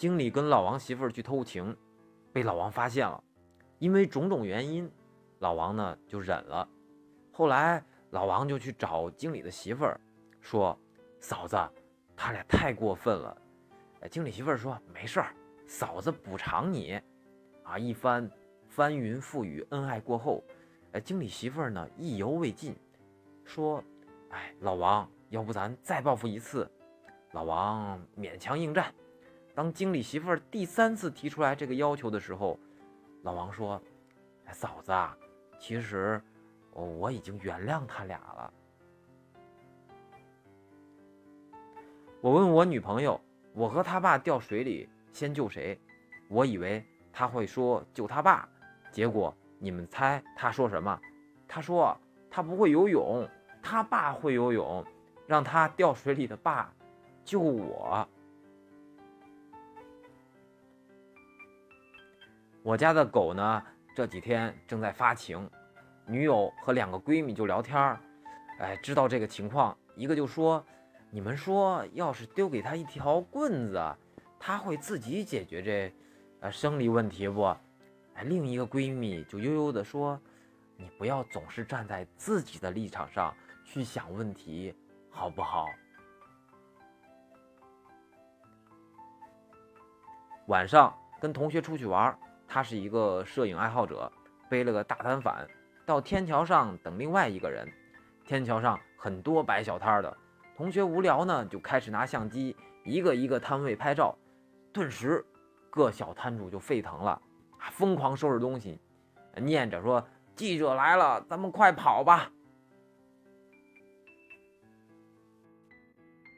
经理跟老王媳妇儿去偷情，被老王发现了，因为种种原因，老王呢就忍了。后来老王就去找经理的媳妇儿，说：“嫂子，他俩太过分了。”，经理媳妇儿说：“没事儿，嫂子补偿你。”啊，一番翻云覆雨恩爱过后，哎，经理媳妇儿呢意犹未尽，说：“哎，老王，要不咱再报复一次？”老王勉强应战。当经理媳妇儿第三次提出来这个要求的时候，老王说：“，嫂子，其实我已经原谅他俩了。”我问我女朋友：“我和他爸掉水里，先救谁？”我以为他会说救他爸，结果你们猜他说什么？他说他不会游泳，他爸会游泳，让他掉水里的爸救我。我家的狗呢，这几天正在发情，女友和两个闺蜜就聊天儿，哎，知道这个情况，一个就说：“你们说，要是丢给他一条棍子，他会自己解决这，呃，生理问题不？”哎，另一个闺蜜就悠悠地说：“你不要总是站在自己的立场上去想问题，好不好？”晚上跟同学出去玩。他是一个摄影爱好者，背了个大单反，到天桥上等另外一个人。天桥上很多摆小摊的，同学无聊呢，就开始拿相机一个一个摊位拍照。顿时，各小摊主就沸腾了，疯狂收拾东西，念着说：“记者来了，咱们快跑吧！”